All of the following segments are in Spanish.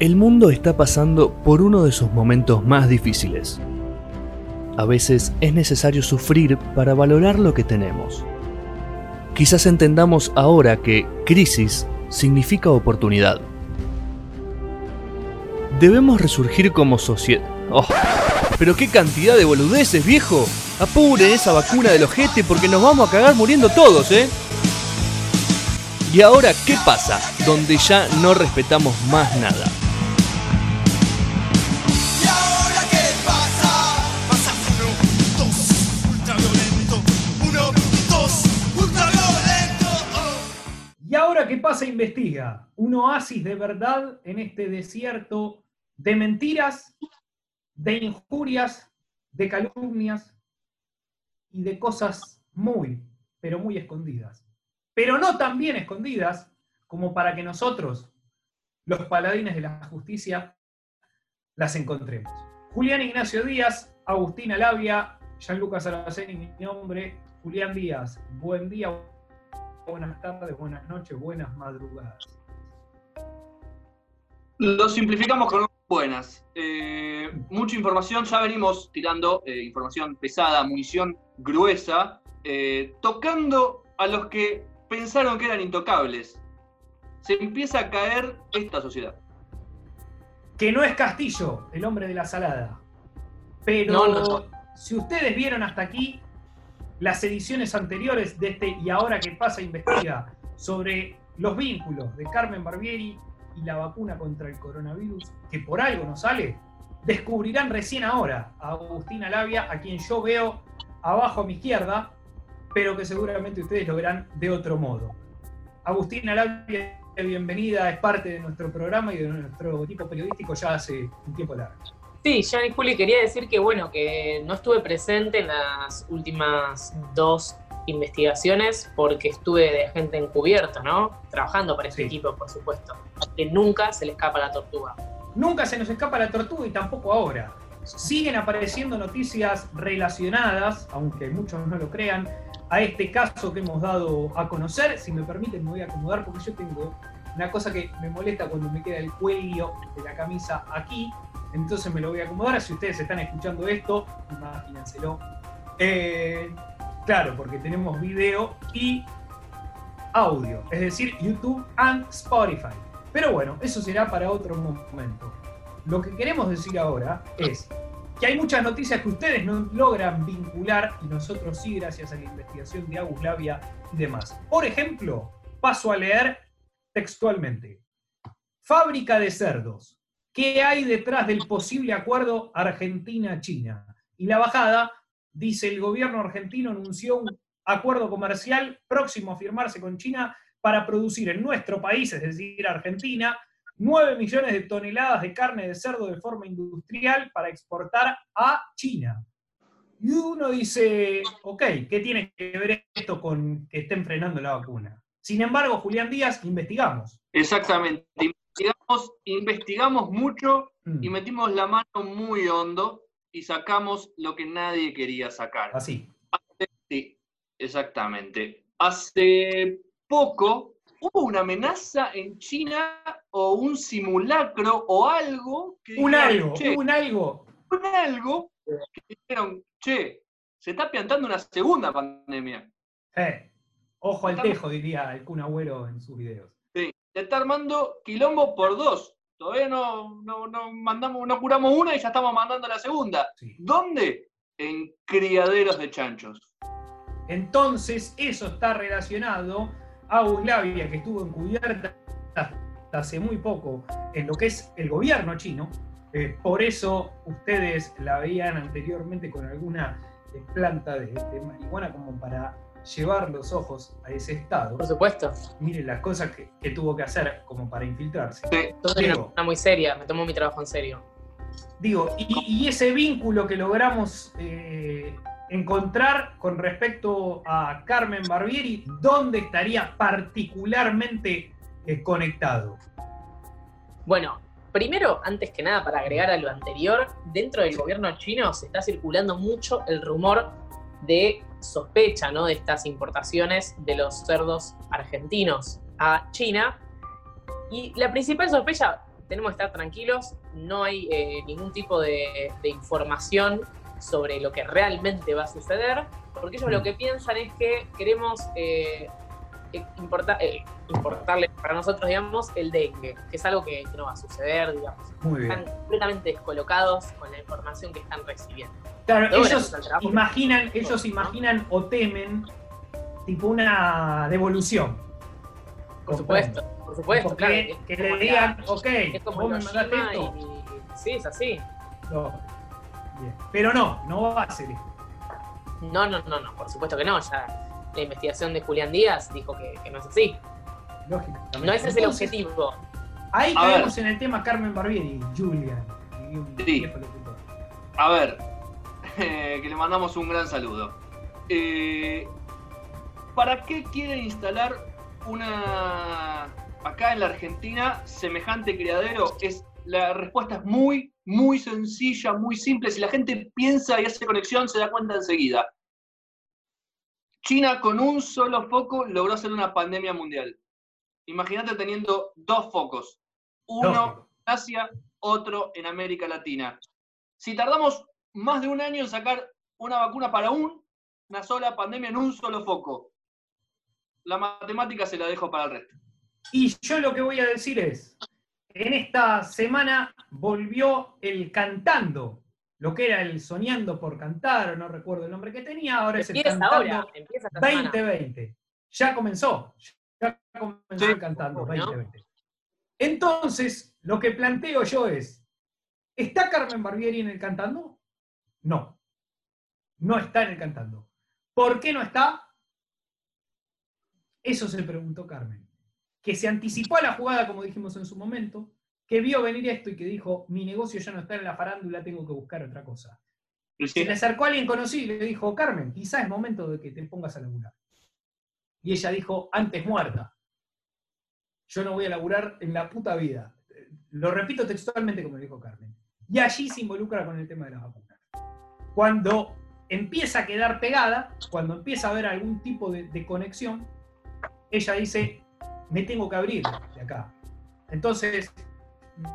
El mundo está pasando por uno de sus momentos más difíciles. A veces es necesario sufrir para valorar lo que tenemos. Quizás entendamos ahora que crisis significa oportunidad. Debemos resurgir como sociedad. Oh, pero qué cantidad de boludeces, viejo. Apure esa vacuna del ojete porque nos vamos a cagar muriendo todos, ¿eh? Y ahora, ¿qué pasa? Donde ya no respetamos más nada. Qué pasa, investiga. Un oasis de verdad en este desierto de mentiras, de injurias, de calumnias y de cosas muy, pero muy escondidas. Pero no tan bien escondidas como para que nosotros, los paladines de la justicia, las encontremos. Julián Ignacio Díaz, Agustina Labia, Gianluca Saraceni, mi nombre, Julián Díaz. Buen día, buenas tardes, buenas noches, buenas madrugadas. Lo simplificamos con buenas. Eh, mucha información, ya venimos tirando eh, información pesada, munición gruesa, eh, tocando a los que pensaron que eran intocables. Se empieza a caer esta sociedad. que no es Castillo, el hombre de la salada. Pero No, no. si ustedes vieron hasta aquí las ediciones anteriores de este Y ahora que pasa investiga sobre los vínculos de Carmen Barbieri y la vacuna contra el coronavirus, que por algo no sale, descubrirán recién ahora a Agustina Labia, a quien yo veo abajo a mi izquierda, pero que seguramente ustedes lo verán de otro modo. Agustina Labia, bienvenida, es parte de nuestro programa y de nuestro equipo periodístico ya hace un tiempo largo. Sí, Jan y Juli, quería decir que bueno, que no estuve presente en las últimas dos investigaciones porque estuve de gente encubierto, ¿no? Trabajando para este Sí. equipo, por supuesto. Que nunca se le escapa la tortuga. Nunca se nos escapa la tortuga y tampoco ahora. Siguen apareciendo noticias relacionadas, aunque muchos no lo crean, a este caso que hemos dado a conocer. Si me permiten, me voy a acomodar porque yo tengo una cosa que me molesta cuando me queda el cuello de la camisa aquí. Entonces me lo voy a acomodar. Si ustedes están escuchando esto, imagínenselo. Eh, claro, porque tenemos video y audio, es decir, YouTube and Spotify. Pero bueno, eso será para otro momento. Lo que queremos decir ahora es que hay muchas noticias que ustedes no logran vincular y nosotros sí, gracias a la investigación de Agus Labia y demás. Por ejemplo, paso a leer textualmente. Fábrica de cerdos. ¿Qué hay detrás del posible acuerdo Argentina-China? Y la bajada dice el gobierno argentino anunció un acuerdo comercial próximo a firmarse con China para producir en nuestro país, es decir, Argentina, 9 millones de toneladas de carne de cerdo de forma industrial para exportar a China. Y uno dice, ok, ¿qué tiene que ver esto con que estén frenando la vacuna? Sin embargo, Julián Díaz, investigamos. Exactamente. Investigamos, investigamos mucho Mm, y metimos la mano muy hondo y sacamos lo que nadie quería sacar. Así. Sí, exactamente. Hace poco hubo una amenaza en China o un simulacro o algo que Un dijeron, algo, "Che, un algo. un algo que dijeron, che, se está plantando una segunda pandemia. Eh, ojo al tejo, diría el Kun Agüero en sus videos. Se está armando quilombo por dos. Todavía no, no, no mandamos, no curamos una y ya estamos mandando la segunda. Sí. ¿Dónde? En criaderos de chanchos. Entonces, eso está relacionado a Euslavia, que estuvo encubierta hasta hace muy poco en lo que es el gobierno chino. Eh, por eso ustedes la veían anteriormente con alguna eh, planta de, de marihuana como para llevar los ojos a ese estado. Por supuesto. Miren las cosas que, que tuvo que hacer como para infiltrarse. Sí, era Diego. una persona muy seria, me tomo mi trabajo en serio. Digo, y, y ese vínculo que logramos eh, encontrar con respecto a Carmen Barbieri, ¿dónde estaría particularmente eh, conectado? Bueno, primero, antes que nada, para agregar a lo anterior, dentro del gobierno chino se está circulando mucho el rumor de sospecha ¿no? de estas importaciones de los cerdos argentinos a China. Y la principal sospecha tenemos que estar tranquilos, no hay eh, ningún tipo de, de información sobre lo que realmente va a suceder, porque ellos lo que piensan es que queremos eh, eh, importa- eh, importarle para nosotros, digamos, el dengue, que es algo que, que no va a suceder, digamos. Muy bien. Están completamente descolocados con la información que están recibiendo. Claro, ellos imaginan, ellos ¿no? imaginan o temen tipo una devolución. Por supuesto, por supuesto, Porque claro. es que le digan, la- ok, es como vos me mandaste esto. y, y- sí, es así. No. Bien. Pero no, no va a ser esto. No, no, no, no, por supuesto que no. Ya la investigación de Julián Díaz dijo que, que no es así. Lógicamente. No ese es el objetivo. Ahí A caemos en el tema Carmen Barbieri, Julian. Sí. A ver, que le mandamos un gran saludo. Eh, ¿Para qué quieren instalar una acá en la Argentina semejante criadero? Es la respuesta es muy, muy sencilla, muy simple. Si la gente piensa y hace conexión, se da cuenta enseguida. China con un solo foco logró hacer una pandemia mundial. Imagínate teniendo dos focos, uno en Asia, otro en América Latina. Si tardamos más de un año en sacar una vacuna para un- una sola pandemia en un solo foco, la matemática se la dejo para el resto. Y yo lo que voy a decir es, en esta semana volvió el cantando, lo que era el soñando por cantar, o no recuerdo el nombre que tenía, ahora es el cantando ahora, empieza esta semana. 2020. Ya comenzó, ya comenzó Sí. el cantando ¿no? 2020. Entonces, lo que planteo yo es, ¿está Carmen Barbieri en el cantando? No, no está en el cantando. ¿Por qué no está? Eso se preguntó Carmen. Que se anticipó a la jugada, como dijimos en su momento, que vio venir esto y que dijo, mi negocio ya no está en la farándula, tengo que buscar otra cosa. Se le acercó a alguien conocido y le dijo, Carmen, quizás es momento de que te pongas a laburar. Y ella dijo, antes muerta. Yo no voy a laburar en la puta vida. Lo repito textualmente como le dijo Carmen. Y allí se involucra con el tema de las vacunas. Cuando empieza a quedar pegada, cuando empieza a haber algún tipo de, de conexión, ella dice, me tengo que abrir de acá. Entonces,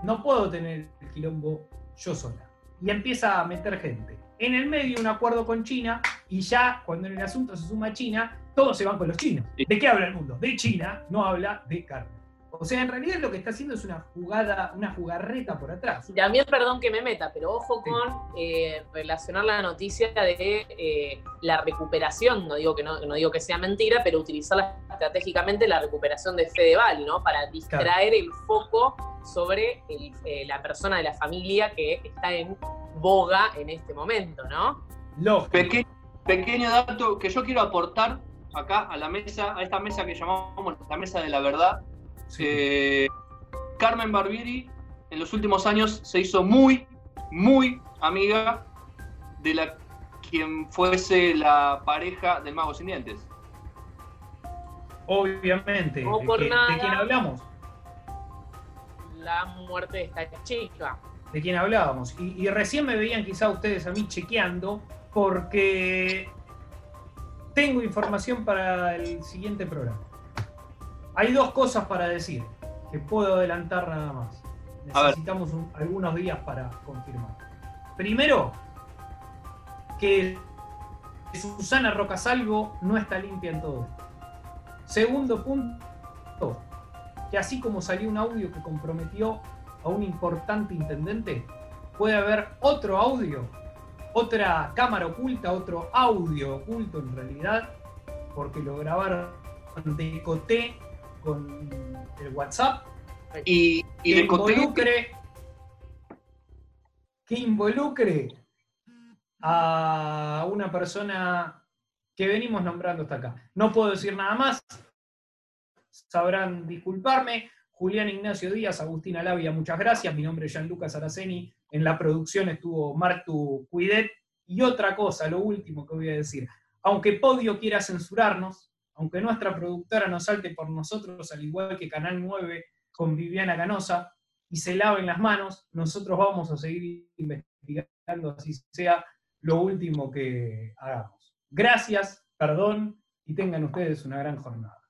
no puedo tener el quilombo yo sola. Y empieza a meter gente. En el medio un acuerdo con China y ya cuando en el asunto se suma China, todos se van con los chinos. ¿De qué habla el mundo? De China, no habla de Carmen. O sea, en realidad lo que está haciendo es una jugada, una jugarreta por atrás. Y También, perdón que me meta, pero ojo con eh, relacionar la noticia de eh, la recuperación, no digo, que no, no digo que sea mentira, pero utilizarla estratégicamente la recuperación de Fedeval, ¿no? Para distraer el foco sobre el- eh, la persona de la familia que está en boga en este momento, ¿no? Lógico. Peque- pequeño dato que yo quiero aportar acá a la mesa, a esta mesa que llamamos la mesa de la verdad. Sí. Eh, Carmen Barbieri en los últimos años se hizo muy, muy amiga de la quien fuese la pareja del mago sin dientes. Obviamente. No ¿De, por qué- de nada. quién hablamos? La muerte de esta chica. de quién hablábamos. Y, y recién me veían quizá ustedes a mí chequeando, porque tengo información para el siguiente programa. Hay dos cosas para decir, que puedo adelantar nada más. Necesitamos un- algunos días para confirmar. Primero, que Susana Rocasalvo no está limpia en todo esto. Segundo punto, que así como salió un audio que comprometió a un importante intendente, puede haber otro audio, otra cámara oculta, otro audio oculto en realidad, porque lo grabaron de coté con el WhatsApp, Y, y que involucre, que involucre a una persona que venimos nombrando hasta acá. No puedo decir nada más, sabrán disculparme. Julián Ignacio Díaz, Agustina Labia, muchas gracias. Mi nombre es Gianluca Saraceni. En la producción estuvo Martu Cuidet. Y otra cosa, lo último que voy a decir. Aunque Podio quiera censurarnos, aunque nuestra productora nos salte por nosotros, al igual que Canal 9 con Viviana Canosa, y se laven las manos, nosotros vamos a seguir investigando, así sea lo último que hagamos. Gracias, perdón, y tengan ustedes una gran jornada.